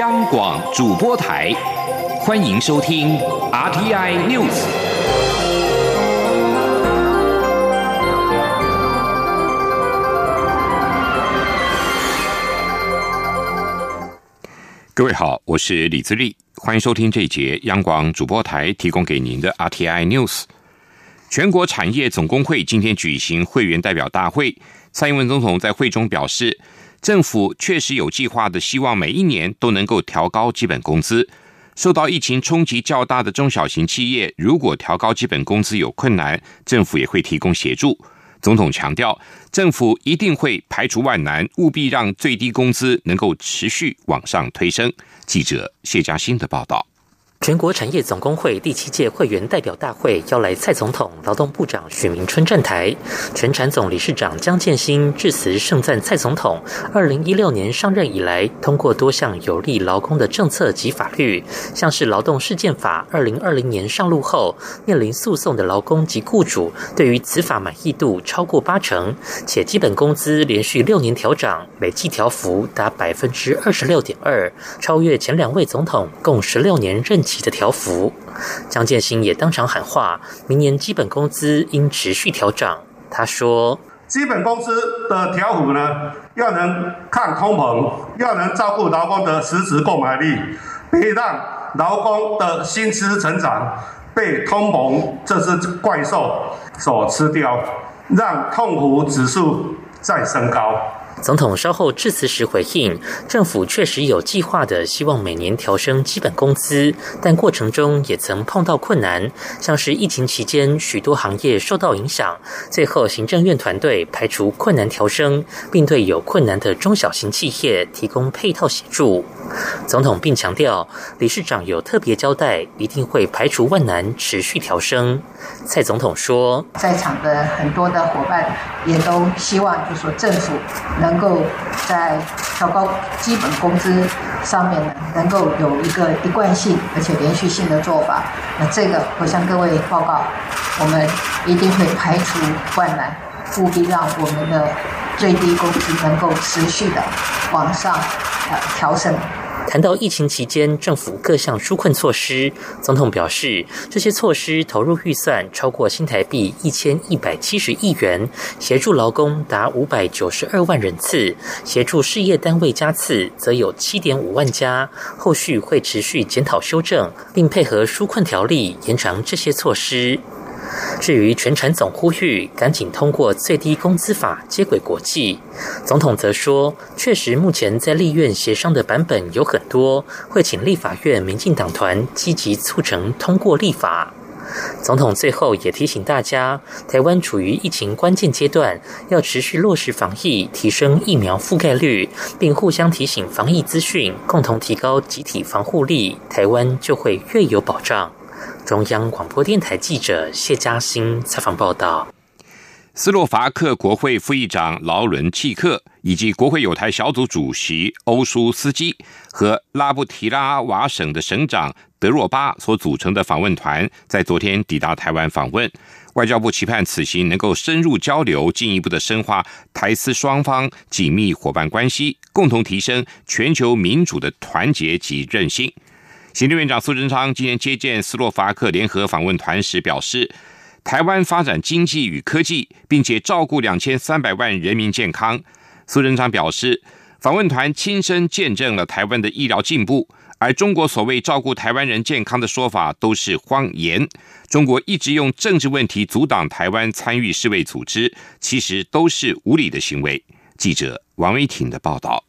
央广主播台，欢迎收听 RTI News。各位好，我是李自立，欢迎收听这一节央广主播台提供给您的 RTI News。全国产业总工会今天举行会员代表大会，蔡英文总统在会中表示。政府确实有计划的，希望每一年都能够调高基本工资。受到疫情冲击较大的中小型企业，如果调高基本工资有困难，政府也会提供协助。总统强调，政府一定会排除万难，务必让最低工资能够持续往上推升。记者谢佳欣的报道。全国产业总工会第七届会员代表大会邀来蔡总统、劳动部长许明春站台，全产总理事长江建新致辞盛赞蔡总统二零一六年上任以来，通过多项有利劳工的政策及法律，像是劳动事件法二零二零年上路后，面临诉讼的劳工及雇主对于此法满意度超过八成，且基本工资连续六年调涨，累计调幅达百分之二十六点二，超越前两位总统共十六年任期。的条幅，张建新也当场喊话，明年基本工资应持续调涨。他说：“基本工资的调幅呢，要能抗通膨，要能照顾劳工的实质购买力，别让劳工的薪资成长被通膨这只怪兽所吃掉，让痛苦指数再升高。”总统稍后致辞时回应，政府确实有计划的，希望每年调升基本工资，但过程中也曾碰到困难，像是疫情期间许多行业受到影响，最后行政院团队排除困难调升，并对有困难的中小型企业提供配套协助。总统并强调，理事长有特别交代，一定会排除万难，持续调升。蔡总统说，在场的很多的伙伴也都希望，就是说政府能够在调高基本工资上面呢，能够有一个一贯性而且连续性的做法。那这个我向各位报告，我们一定会排除万难，务必让我们的最低工资能够持续的往上呃调升。谈到疫情期间政府各项纾困措施，总统表示，这些措施投入预算超过新台币一千一百七十亿元，协助劳工达五百九十二万人次，协助事业单位加次则有七点五万家，后续会持续检讨修正，并配合纾困条例延长这些措施。至于全产总呼吁赶紧通过最低工资法接轨国际，总统则说，确实目前在立院协商的版本有很多，会请立法院民进党团积极促成通过立法。总统最后也提醒大家，台湾处于疫情关键阶段，要持续落实防疫，提升疫苗覆盖率，并互相提醒防疫资讯，共同提高集体防护力，台湾就会越有保障。中央广播电台记者谢嘉欣采访报道：斯洛伐克国会副议长劳伦契克以及国会有台小组主席欧舒斯基和拉布提拉瓦省的省长德若巴所组成的访问团，在昨天抵达台湾访问。外交部期盼此行能够深入交流，进一步的深化台斯双方紧密伙伴关系，共同提升全球民主的团结及韧性。行政院长苏贞昌今天接见斯洛伐克联合访问团时表示，台湾发展经济与科技，并且照顾两千三百万人民健康。苏贞昌表示，访问团亲身见证了台湾的医疗进步，而中国所谓照顾台湾人健康的说法都是谎言。中国一直用政治问题阻挡台湾参与世卫组织，其实都是无理的行为。记者王维挺的报道。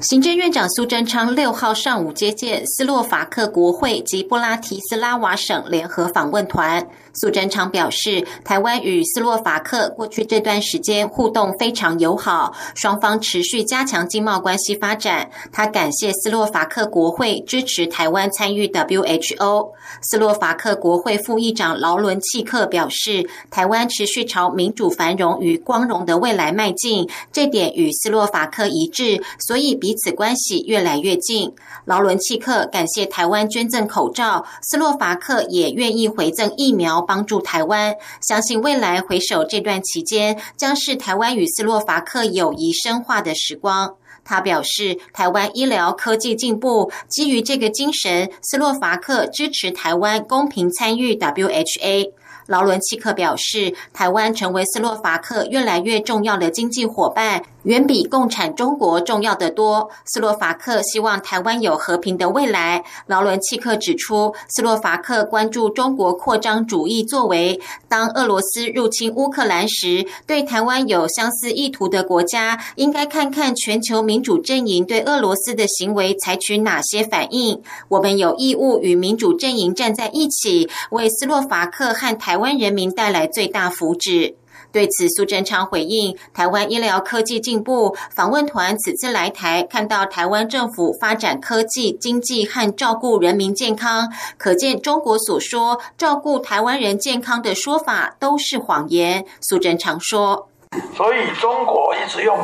行政院长苏贞昌六号上午接见斯洛伐克国会及布拉提斯拉瓦省联合访问团。苏贞昌表示，台湾与斯洛伐克过去这段时间互动非常友好，双方持续加强经贸关系发展。他感谢斯洛伐克国会支持台湾参与 WHO。斯洛伐克国会副议长劳伦契克表示，台湾持续朝民主、繁荣与光荣的未来迈进，这点与斯洛伐克一致，所以彼此关系越来越近。劳伦契克感谢台湾捐赠口罩，斯洛伐克也愿意回赠疫苗。帮助台湾，相信未来回首这段期间，将是台湾与斯洛伐克友谊深化的时光。他表示，台湾医疗科技进步，基于这个精神，斯洛伐克支持台湾公平参与 WHA。劳伦契克表示，台湾成为斯洛伐克越来越重要的经济伙伴。远比共产中国重要的多。斯洛伐克希望台湾有和平的未来。劳伦契克指出，斯洛伐克关注中国扩张主义作为。当俄罗斯入侵乌克兰时，对台湾有相似意图的国家，应该看看全球民主阵营对俄罗斯的行为采取哪些反应。我们有义务与民主阵营站在一起，为斯洛伐克和台湾人民带来最大福祉。对此，苏贞昌回应：台湾医疗科技进步，访问团此次来台，看到台湾政府发展科技、经济和照顾人民健康，可见中国所说照顾台湾人健康的说法都是谎言。苏贞昌说：“所以中国一直用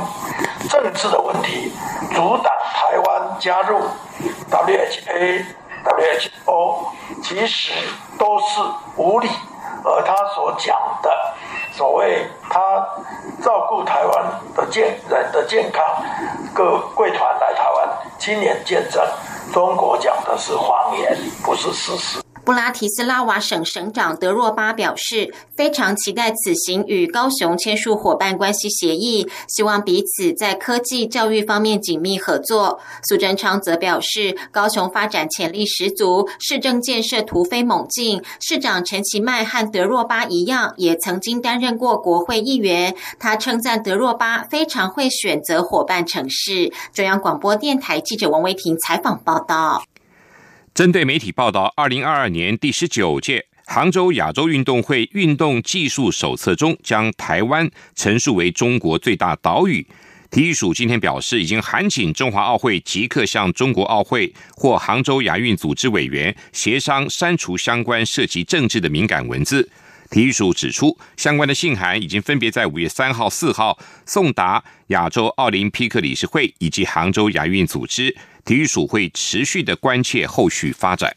政治的问题阻挡台湾加入 WHA、WHO，其实都是无理。而他所讲的。”所谓他照顾台湾的健人的健康，各贵团来台湾亲眼见证，中国讲的是谎言，不是事实。布拉提斯拉瓦省省长德若巴表示，非常期待此行与高雄签署伙伴关系协议，希望彼此在科技教育方面紧密合作。苏贞昌则表示，高雄发展潜力十足，市政建设突飞猛进。市长陈其迈和德若巴一样，也曾经担任过国会议员。他称赞德若巴非常会选择伙伴城市。中央广播电台记者王维婷采访报道。针对媒体报道，二零二二年第十九届杭州亚洲运动会运动技术手册中将台湾陈述为中国最大岛屿，体育署今天表示，已经函请中华奥会即刻向中国奥会或杭州亚运组织委员协商删除相关涉及政治的敏感文字。体育署指出，相关的信函已经分别在五月三号、四号送达亚洲奥林匹克理事会以及杭州亚运组织。体育署会持续的关切后续发展。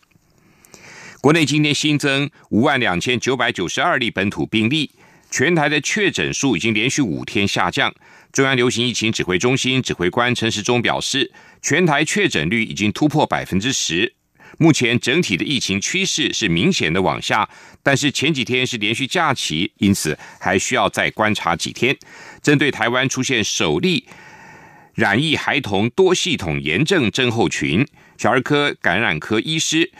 国内今天新增五万两千九百九十二例本土病例，全台的确诊数已经连续五天下降。中央流行疫情指挥中心指挥官陈时中表示，全台确诊率已经突破百分之十，目前整体的疫情趋势是明显的往下，但是前几天是连续假期，因此还需要再观察几天。针对台湾出现首例。染疫孩童多系统炎症症候群，小儿科感染科医师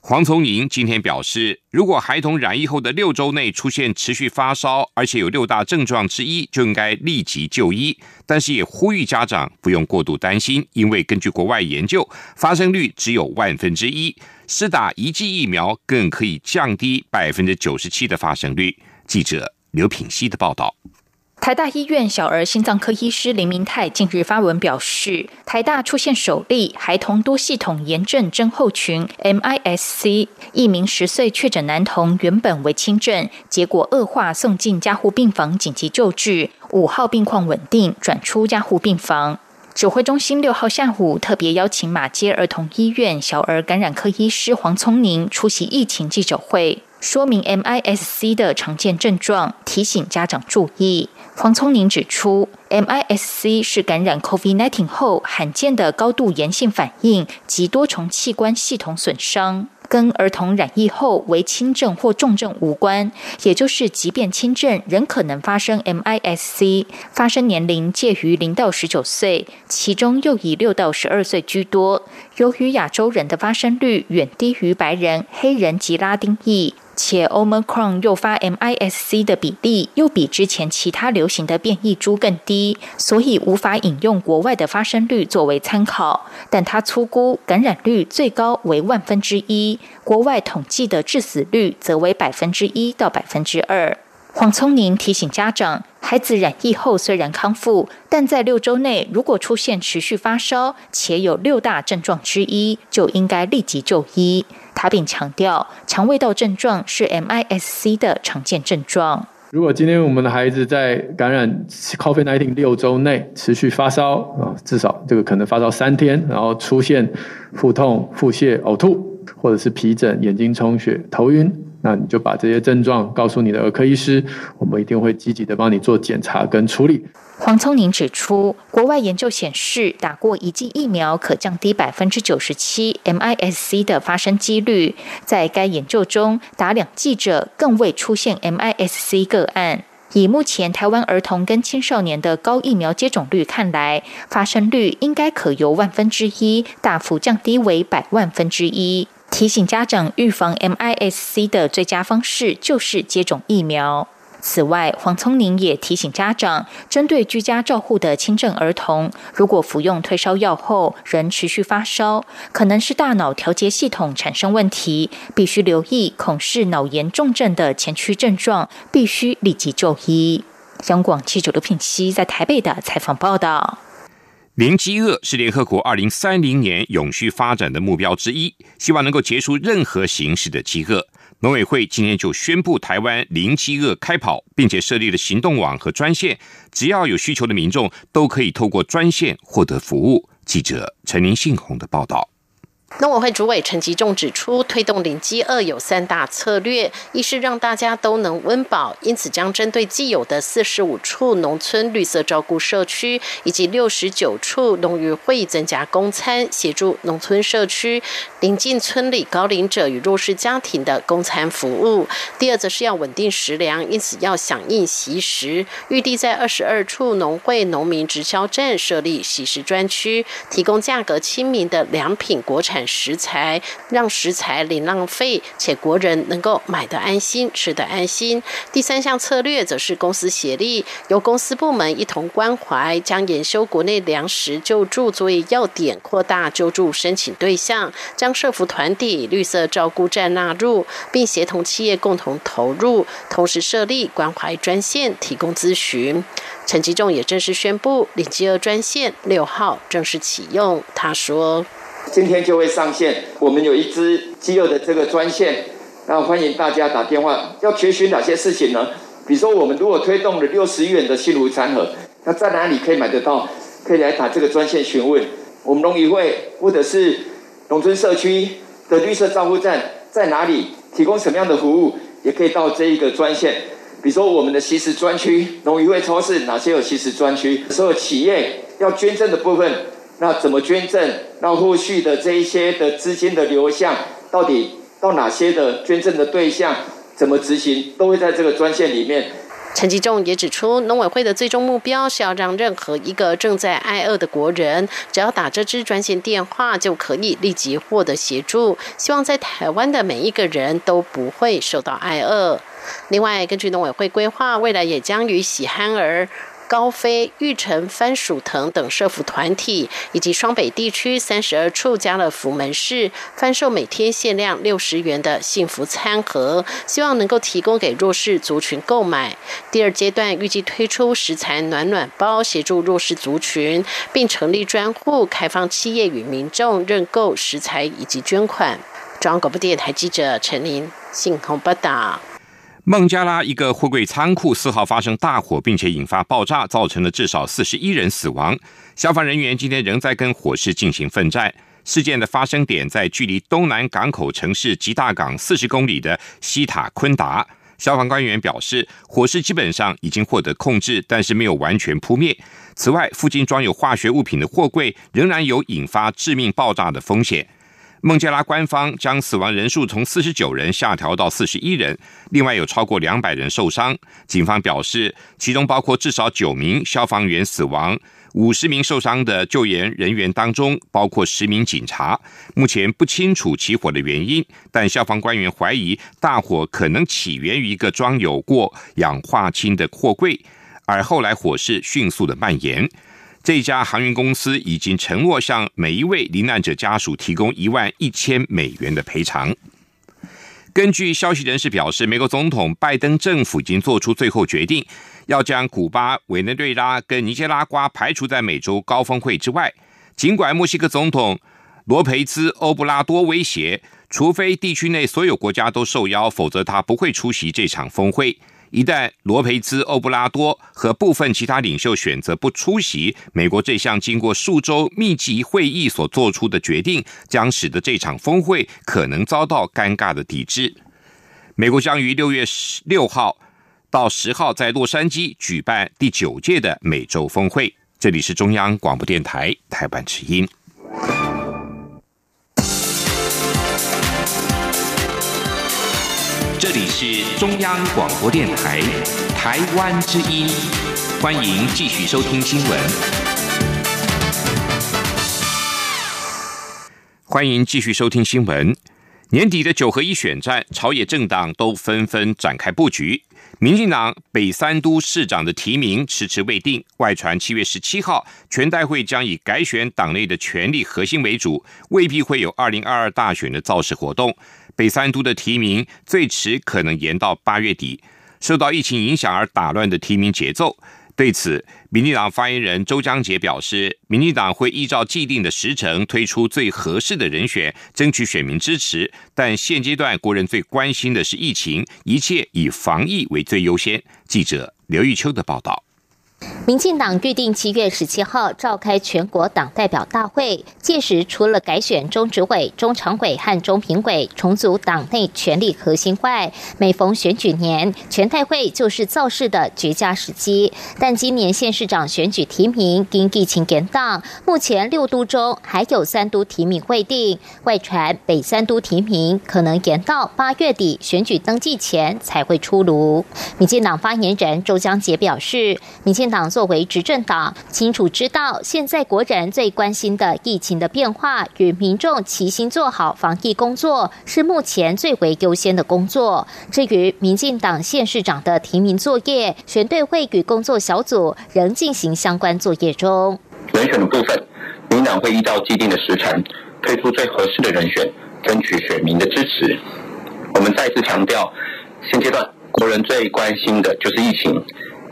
黄从宁今天表示，如果孩童染疫后的六周内出现持续发烧，而且有六大症状之一，就应该立即就医。但是也呼吁家长不用过度担心，因为根据国外研究，发生率只有万分之一，施打一剂疫苗更可以降低百分之九十七的发生率。记者刘品希的报道。台大医院小儿心脏科医师林明泰近日发文表示，台大出现首例孩童多系统炎症症候群 （MIS-C），一名十岁确诊男童原本为轻症，结果恶化送进加护病房紧急救治，五号病况稳定，转出加护病房。指挥中心六号下午特别邀请马街儿童医院小儿感染科医师黄聪宁出席疫情记者会，说明 MIS-C 的常见症状，提醒家长注意。黄聪宁指出，MIS-C 是感染 COVID-19 后罕见的高度炎性反应及多重器官系统损伤，跟儿童染疫后为轻症或重症无关。也就是，即便轻症，仍可能发生 MIS-C。发生年龄介于零到十九岁，其中又以六到十二岁居多。由于亚洲人的发生率远低于白人、黑人及拉丁裔。且 Omicron 诱发 MIS-C 的比例又比之前其他流行的变异株更低，所以无法引用国外的发生率作为参考。但他粗估感染率最高为万分之一，国外统计的致死率则为百分之一到百分之二。黄聪宁提醒家长，孩子染疫后虽然康复，但在六周内如果出现持续发烧，且有六大症状之一，就应该立即就医。他并强调，肠胃道症状是 MIS-C 的常见症状。如果今天我们的孩子在感染 COVID-19 六周内持续发烧啊，至少这个可能发烧三天，然后出现腹痛、腹泻、呕吐，或者是皮疹、眼睛充血、头晕。那你就把这些症状告诉你的儿科医师，我们一定会积极的帮你做检查跟处理。黄聪宁指出，国外研究显示，打过一剂疫苗可降低百分之九十七 MIS-C 的发生几率。在该研究中，打两剂者更未出现 MIS-C 个案。以目前台湾儿童跟青少年的高疫苗接种率看来，发生率应该可由万分之一大幅降低为百万分之一。提醒家长，预防 MIS-C 的最佳方式就是接种疫苗。此外，黄聪宁也提醒家长，针对居家照护的轻症儿童，如果服用退烧药后仍持续发烧，可能是大脑调节系统产生问题，必须留意，恐是脑炎重症的前驱症状，必须立即就医。央广记者刘品熙在台北的采访报道：零饥饿是联合国二零三零年永续发展的目标之一，希望能够结束任何形式的饥饿。农委会今天就宣布台湾零饥饿开跑，并且设立了行动网和专线，只要有需求的民众都可以透过专线获得服务。记者陈林信宏的报道。农委会主委陈吉仲指出，推动零饥饿有三大策略：一是让大家都能温饱，因此将针对既有的四十五处农村绿色照顾社区以及六十九处农渔会增加公餐，协助农村社区临近村里高龄者与弱势家庭的公餐服务；第二则是要稳定食粮，因此要响应习食，预定在二十二处农会农民直销站设立习食专区，提供价格亲民的良品国产。产食材让食材零浪费，且国人能够买得安心、吃得安心。第三项策略则是公司协力，由公司部门一同关怀，将研修国内粮食救助作为要点，扩大救助申请对象，将社服团体、绿色照顾站纳入，并协同企业共同投入，同时设立关怀专线提供咨询。陈吉仲也正式宣布，领饥饿专线六号正式启用。他说。今天就会上线，我们有一支饥饿的这个专线，那欢迎大家打电话。要缺询哪些事情呢？比如说，我们如果推动了六十元的幸福餐盒，那在哪里可以买得到？可以来打这个专线询问。我们农渔会或者是农村社区的绿色照护站在哪里？提供什么样的服务？也可以到这一个专线。比如说，我们的吸食专区，农渔会超市哪些有吸食专区？所有企业要捐赠的部分。那怎么捐赠？那后续的这一些的资金的流向，到底到哪些的捐赠的对象？怎么执行？都会在这个专线里面。陈吉仲也指出，农委会的最终目标是要让任何一个正在挨饿的国人，只要打这支专线电话，就可以立即获得协助。希望在台湾的每一个人都不会受到挨饿。另外，根据农委会规划，未来也将与喜憨儿。高飞、玉成、番薯藤等社福团体，以及双北地区三十二处家乐福门市贩售每天限量六十元的幸福餐盒，希望能够提供给弱势族群购买。第二阶段预计推出食材暖暖包，协助弱势族群，并成立专户，开放企业与民众认购食材以及捐款。中央广播电台记者陈琳，信鸿报道。孟加拉一个货柜仓库四号发生大火，并且引发爆炸，造成了至少四十一人死亡。消防人员今天仍在跟火势进行奋战。事件的发生点在距离东南港口城市吉大港四十公里的西塔昆达。消防官员表示，火势基本上已经获得控制，但是没有完全扑灭。此外，附近装有化学物品的货柜仍然有引发致命爆炸的风险。孟加拉官方将死亡人数从四十九人下调到四十一人，另外有超过两百人受伤。警方表示，其中包括至少九名消防员死亡，五十名受伤的救援人员当中包括十名警察。目前不清楚起火的原因，但消防官员怀疑大火可能起源于一个装有过氧化氢的货柜，而后来火势迅速的蔓延。这家航运公司已经承诺向每一位罹难者家属提供一万一千美元的赔偿。根据消息人士表示，美国总统拜登政府已经做出最后决定，要将古巴、委内瑞拉跟尼加拉瓜排除在美洲高峰会之外。尽管墨西哥总统罗培兹·欧布拉多威胁，除非地区内所有国家都受邀，否则他不会出席这场峰会。一旦罗培兹·欧布拉多和部分其他领袖选择不出席，美国这项经过数周密集会议所做出的决定，将使得这场峰会可能遭到尴尬的抵制。美国将于六月十六号到十号在洛杉矶举办第九届的美洲峰会。这里是中央广播电台台湾之音。这里是中央广播电台台湾之音，欢迎继续收听新闻。欢迎继续收听新闻。年底的九合一选战，朝野政党都纷纷展开布局。民进党北三都市长的提名迟迟未定，外传七月十七号全代会将以改选党内的权力核心为主，未必会有二零二二大选的造势活动。北三都的提名最迟可能延到八月底，受到疫情影响而打乱的提名节奏。对此，民进党发言人周江杰表示，民进党会依照既定的时程推出最合适的人选，争取选民支持。但现阶段国人最关心的是疫情，一切以防疫为最优先。记者刘玉秋的报道。民进党预定七月十七号召开全国党代表大会，届时除了改选中执委、中常委和中评委，重组党内权力核心外，每逢选举年，全代会就是造势的绝佳时机。但今年县市长选举提名因疫情延档，目前六都中还有三都提名未定，外传北三都提名可能延到八月底选举登记前才会出炉。民进党发言人周江杰表示，民进。党作为执政党，清楚知道现在国人最关心的疫情的变化，与民众齐心做好防疫工作是目前最为优先的工作。至于民进党县市长的提名作业，选队会与工作小组仍进行相关作业中。人选的部分，民党会依照既定的时程推出最合适的人选，争取选民的支持。我们再次强调，现阶段国人最关心的就是疫情。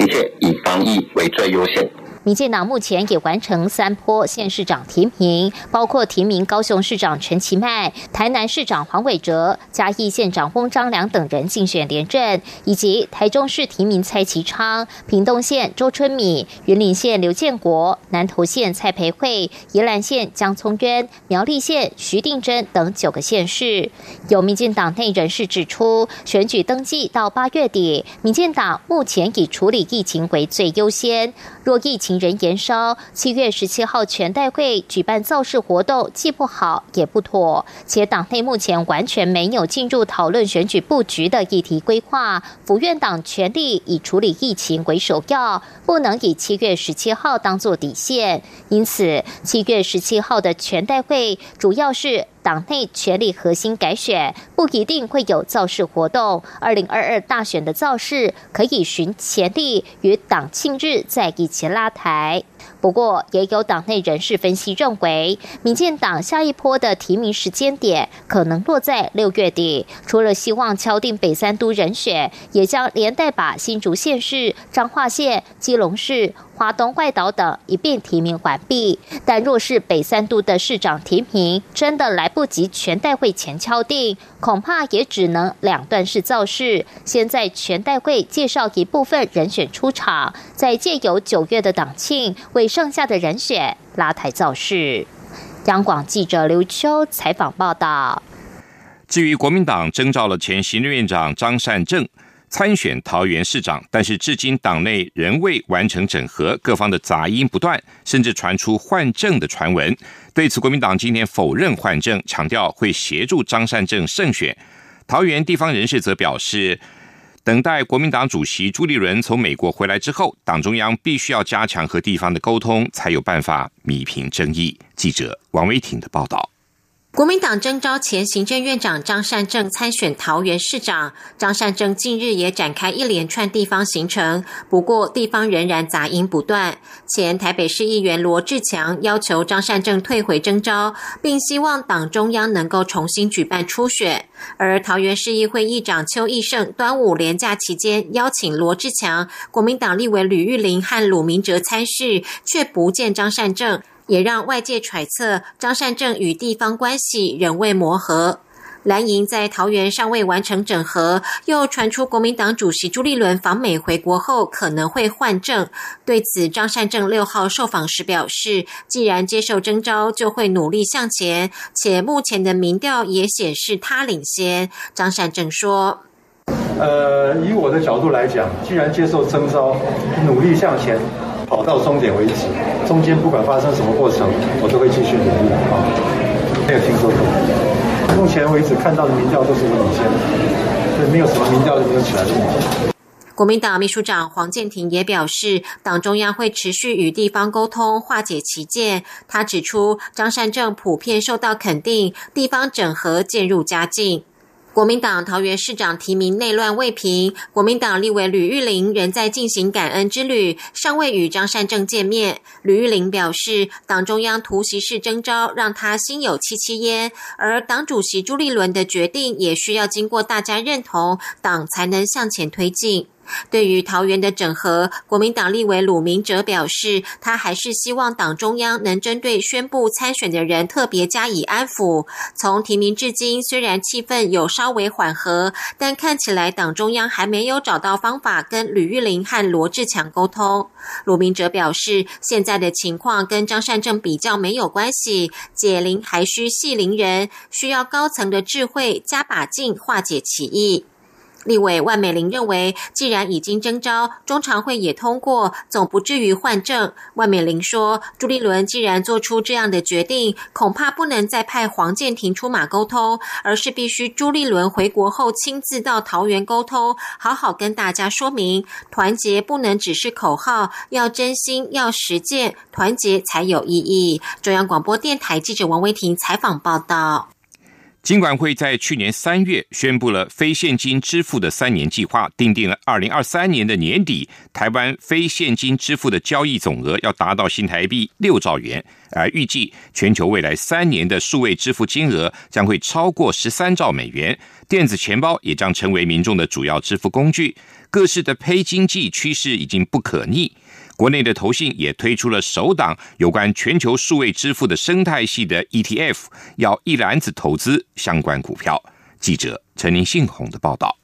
一切以防疫为最优先。民进党目前也完成三坡县市长提名，包括提名高雄市长陈其迈、台南市长黄伟哲、嘉义县长翁章良等人竞选连任，以及台中市提名蔡其昌、屏东县周春米、云林县刘建国、南投县蔡培慧、宜兰县江聪渊、苗栗县徐定珍等九个县市。有民进党内人士指出，选举登记到八月底，民进党目前以处理疫情为最优先。若疫情仍延烧，七月十七号全代会举办造势活动，既不好也不妥。且党内目前完全没有进入讨论选举布局的议题规划，府院党全力以处理疫情为首要，不能以七月十七号当作底线。因此，七月十七号的全代会主要是。党内权力核心改选不一定会有造势活动，二零二二大选的造势可以循前例与党庆日在一起拉台。不过，也有党内人士分析认为，民进党下一波的提名时间点可能落在六月底。除了希望敲定北三都人选，也将连带把新竹县市、彰化县、基隆市。华东外岛等一并提名完毕，但若是北三都的市长提名真的来不及全代会前敲定，恐怕也只能两段式造势。先在全代会介绍一部分人选出场，再借由九月的党庆为剩下的人选拉台造势。央广记者刘秋采访报道。至于国民党征召了前行政院长张善政。参选桃园市长，但是至今党内仍未完成整合，各方的杂音不断，甚至传出换证的传闻。对此，国民党今天否认换证，强调会协助张善政胜选。桃园地方人士则表示，等待国民党主席朱立伦从美国回来之后，党中央必须要加强和地方的沟通，才有办法弥平争议。记者王维挺的报道。国民党征召前行政院长张善政参选桃园市长。张善政近日也展开一连串地方行程，不过地方仍然杂音不断。前台北市议员罗志强要求张善政退回征召，并希望党中央能够重新举办初选。而桃园市议会议长邱义胜端午连假期间邀请罗志强、国民党立委吕玉玲和鲁明哲参事，却不见张善政。也让外界揣测张善政与地方关系仍未磨合。蓝营在桃园尚未完成整合，又传出国民党主席朱立伦访美回国后可能会换政。对此，张善政六号受访时表示，既然接受征召，就会努力向前，且目前的民调也显示他领先。张善政说。呃，以我的角度来讲，既然接受征召，努力向前跑到终点为止，中间不管发生什么过程，我都会继续努力啊。没有听说过，目前为止看到的民调都是我领先，所以没有什么民调都没有起来的。国民党秘书长黄建庭也表示，党中央会持续与地方沟通，化解歧见。他指出，张善政普遍受到肯定，地方整合渐入佳境。国民党桃园市长提名内乱未平，国民党立委吕玉玲仍在进行感恩之旅，尚未与张善政见面。吕玉玲表示，党中央突袭式征召让他心有戚戚焉，而党主席朱立伦的决定也需要经过大家认同，党才能向前推进。对于桃园的整合，国民党立委鲁明哲表示，他还是希望党中央能针对宣布参选的人特别加以安抚。从提名至今，虽然气氛有稍微缓和，但看起来党中央还没有找到方法跟吕玉玲和罗志强沟通。鲁明哲表示，现在的情况跟张善政比较没有关系，解铃还需系铃人，需要高层的智慧加把劲化解歧义。立委万美玲认为，既然已经征召，中常会也通过，总不至于换证。万美玲说，朱立伦既然做出这样的决定，恐怕不能再派黄建庭出马沟通，而是必须朱立伦回国后亲自到桃园沟通，好好跟大家说明，团结不能只是口号，要真心，要实践，团结才有意义。中央广播电台记者王维婷采访报道。金管会在去年三月宣布了非现金支付的三年计划，定定了二零二三年的年底，台湾非现金支付的交易总额要达到新台币六兆元，而预计全球未来三年的数位支付金额将会超过十三兆美元，电子钱包也将成为民众的主要支付工具，各式的胚经济趋势已经不可逆。国内的投信也推出了首档有关全球数位支付的生态系的 ETF，要一篮子投资相关股票。记者陈林信宏的报道。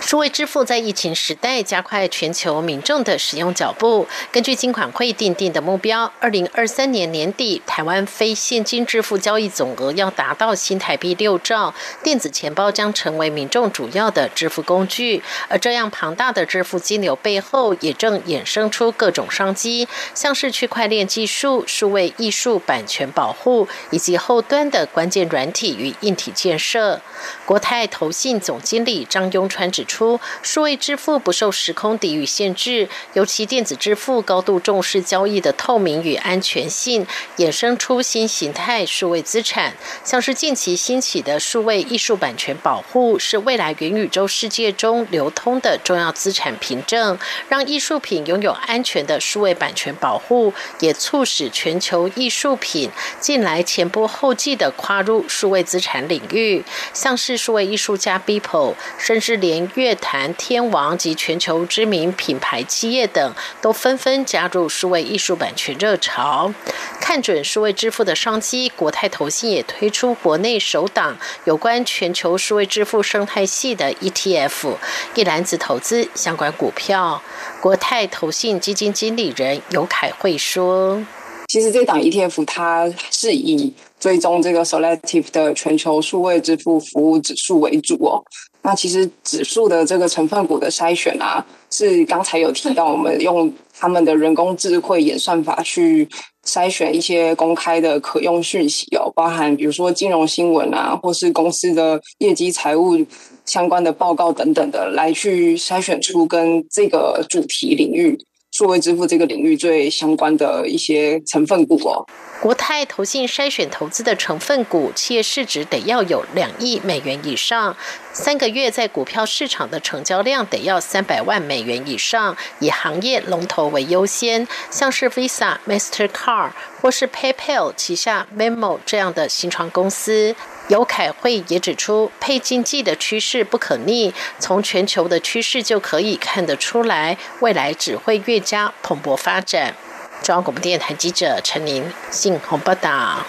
数位支付在疫情时代加快全球民众的使用脚步。根据金管会定定的目标，二零二三年年底，台湾非现金支付交易总额要达到新台币六兆，电子钱包将成为民众主要的支付工具。而这样庞大的支付金流背后，也正衍生出各种商机，像是区块链技术、数位艺术版权保护，以及后端的关键软体与硬体建设。国泰投信总经理张庸川指出，数位支付不受时空地域限制，尤其电子支付高度重视交易的透明与安全性，衍生出新形态数位资产，像是近期兴起的数位艺术版权保护，是未来元宇宙世界中流通的重要资产凭证，让艺术品拥有安全的数位版权保护，也促使全球艺术品近来前仆后继的跨入数位资产领域。像是数位艺术家 Beeple，甚至连乐坛天王及全球知名品牌企业等，都纷纷加入数位艺术版权热潮。看准数位支付的商机，国泰投信也推出国内首档有关全球数位支付生态系的 ETF，一篮子投资相关股票。国泰投信基金经理人尤凯慧说：“其实这档 ETF 它是以。”追踪这个 selective 的全球数位支付服务指数为主哦。那其实指数的这个成分股的筛选啊，是刚才有提到，我们用他们的人工智慧演算法去筛选一些公开的可用讯息哦，包含比如说金融新闻啊，或是公司的业绩财务相关的报告等等的，来去筛选出跟这个主题领域。数位支付这个领域最相关的一些成分股哦，国泰投信筛选投资的成分股，企业市值得要有两亿美元以上，三个月在股票市场的成交量得要三百万美元以上，以行业龙头为优先，像是 Visa、Mastercard 或是 PayPal 旗下 Memo 这样的新创公司。尤凯慧也指出，配经济的趋势不可逆，从全球的趋势就可以看得出来，未来只会越加蓬勃发展。中央广播电台记者陈琳信鸿报道。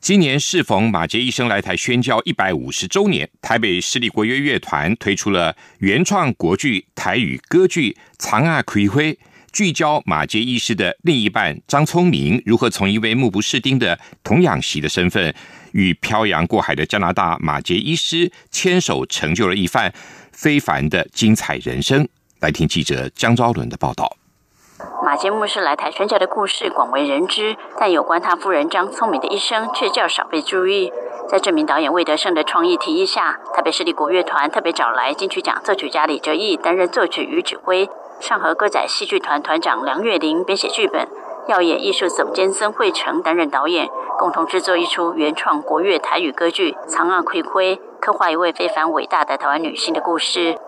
今年适逢马杰医生来台宣教一百五十周年，台北市立国乐乐团推出了原创国剧台语歌剧《长阿葵辉》。聚焦马杰医师的另一半张聪明如何从一位目不识丁的童养媳的身份，与漂洋过海的加拿大马杰医师牵手，成就了一番非凡的精彩人生。来听记者江昭伦的报道。马杰牧师来台宣教的故事广为人知，但有关他夫人张聪明的一生却较少被注意。在这名导演魏德胜的创意提议下，台北市立国乐团特别找来金曲奖作曲家李哲毅担任作曲与指挥，上河歌仔戏剧团团长梁月玲编写剧本，耀眼艺术总监曾慧成担任导演，共同制作一出原创国乐台语歌剧《藏岸葵葵》，刻画一位非凡伟大的台湾女性的故事。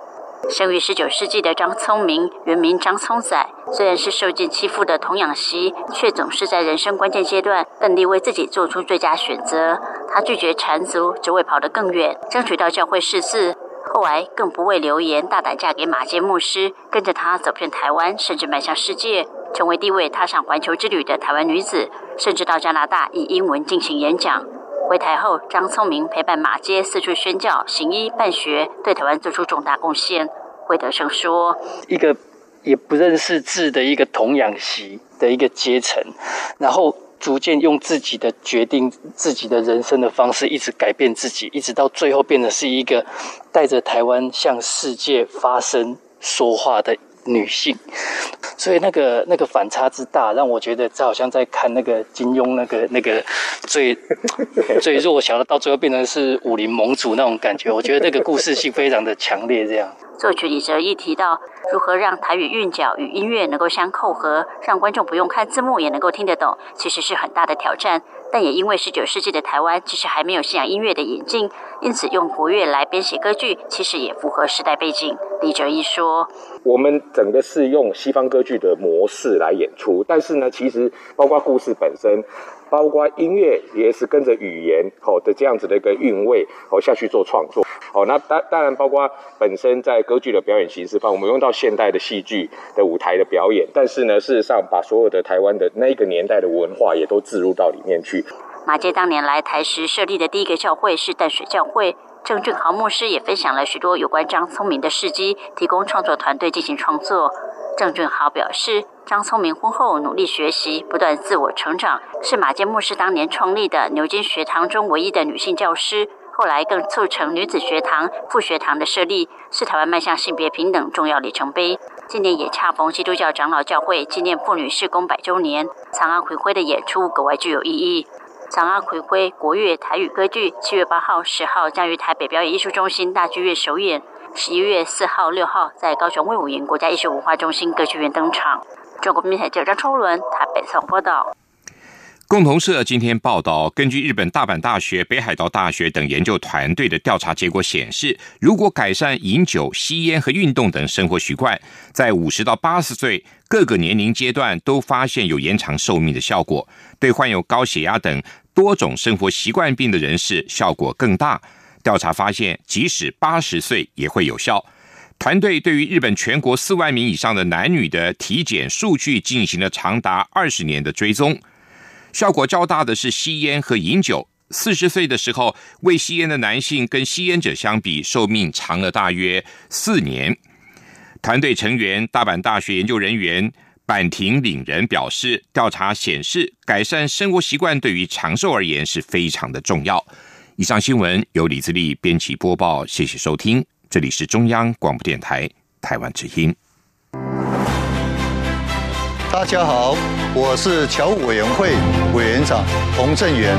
生于十九世纪的张聪明，原名张聪仔，虽然是受尽欺负的童养媳，却总是在人生关键阶段奋力为自己做出最佳选择。他拒绝缠足，只为跑得更远，争取到教会识字。后来更不畏流言，大胆嫁给马街牧师，跟着他走遍台湾，甚至迈向世界，成为第一位踏上环球之旅的台湾女子，甚至到加拿大以英文进行演讲。回台后，张聪明陪伴马街四处宣教、行医、办学，对台湾做出重大贡献。魏德生说：“一个也不认识字的一个童养媳的一个阶层，然后逐渐用自己的决定、自己的人生的方式，一直改变自己，一直到最后变得是一个带着台湾向世界发声、说话的。”女性，所以那个那个反差之大，让我觉得这好像在看那个金庸那个那个最最弱小的，到最后变成是武林盟主那种感觉。我觉得那个故事性非常的强烈。这样，作曲李哲一提到如何让台语韵脚与音乐能够相扣合，让观众不用看字幕也能够听得懂，其实是很大的挑战。但也因为十九世纪的台湾其实还没有信仰音乐的引进，因此用国乐来编写歌剧，其实也符合时代背景。李哲一说：“我们整个是用西方歌剧的模式来演出，但是呢，其实包括故事本身。”包括音乐也是跟着语言好的这样子的一个韵味好下去做创作哦，那当当然包括本身在歌剧的表演形式方，我们用到现代的戏剧的舞台的表演，但是呢，事实上把所有的台湾的那个年代的文化也都置入到里面去。马街当年来台时设立的第一个教会是淡水教会，郑俊豪牧师也分享了许多有关张聪明的事迹，提供创作团队进行创作。郑俊豪表示，张聪明婚后努力学习，不断自我成长，是马街牧师当年创立的牛津学堂中唯一的女性教师。后来更促成女子学堂、副学堂的设立，是台湾迈向性别平等重要里程碑。今年也恰逢基督教长老教会纪念妇女事工百周年，长安回归的演出格外具有意义。长安葵辉国乐台语歌剧七月八号、十号将于台北表演艺术中心大剧院首演。十一月四号、六号在高雄威武营国家艺术文化中心歌剧院登场。中国媒体记者张超伦台北采访报道。共同社今天报道，根据日本大阪大学、北海道大学等研究团队的调查结果显示，如果改善饮酒、吸烟和运动等生活习惯，在五十到八十岁各个年龄阶段都发现有延长寿命的效果，对患有高血压等多种生活习惯病的人士效果更大。调查发现，即使八十岁也会有效。团队对于日本全国四万名以上的男女的体检数据进行了长达二十年的追踪，效果较大的是吸烟和饮酒。四十岁的时候，未吸烟的男性跟吸烟者相比，寿命长了大约四年。团队成员大阪大学研究人员坂亭领人表示，调查显示，改善生活习惯对于长寿而言是非常的重要。以上新闻由李自力编辑播报，谢谢收听，这里是中央广播电台台湾之音。大家好，我是侨务委员会委员长洪正元，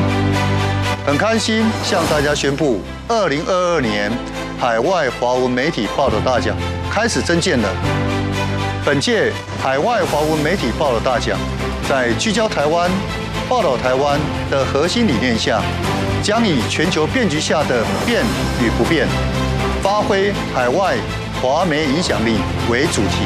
很开心向大家宣布，二零二二年海外华文媒体报道大奖开始增建了。本届海外华文媒体报道大奖，在聚焦台湾、报道台湾的核心理念下。将以全球变局下的变与不变，发挥海外华媒影响力为主题，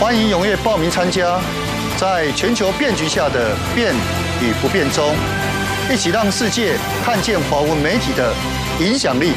欢迎踊跃报名参加。在全球变局下的变与不变中，一起让世界看见华文媒体的影响力。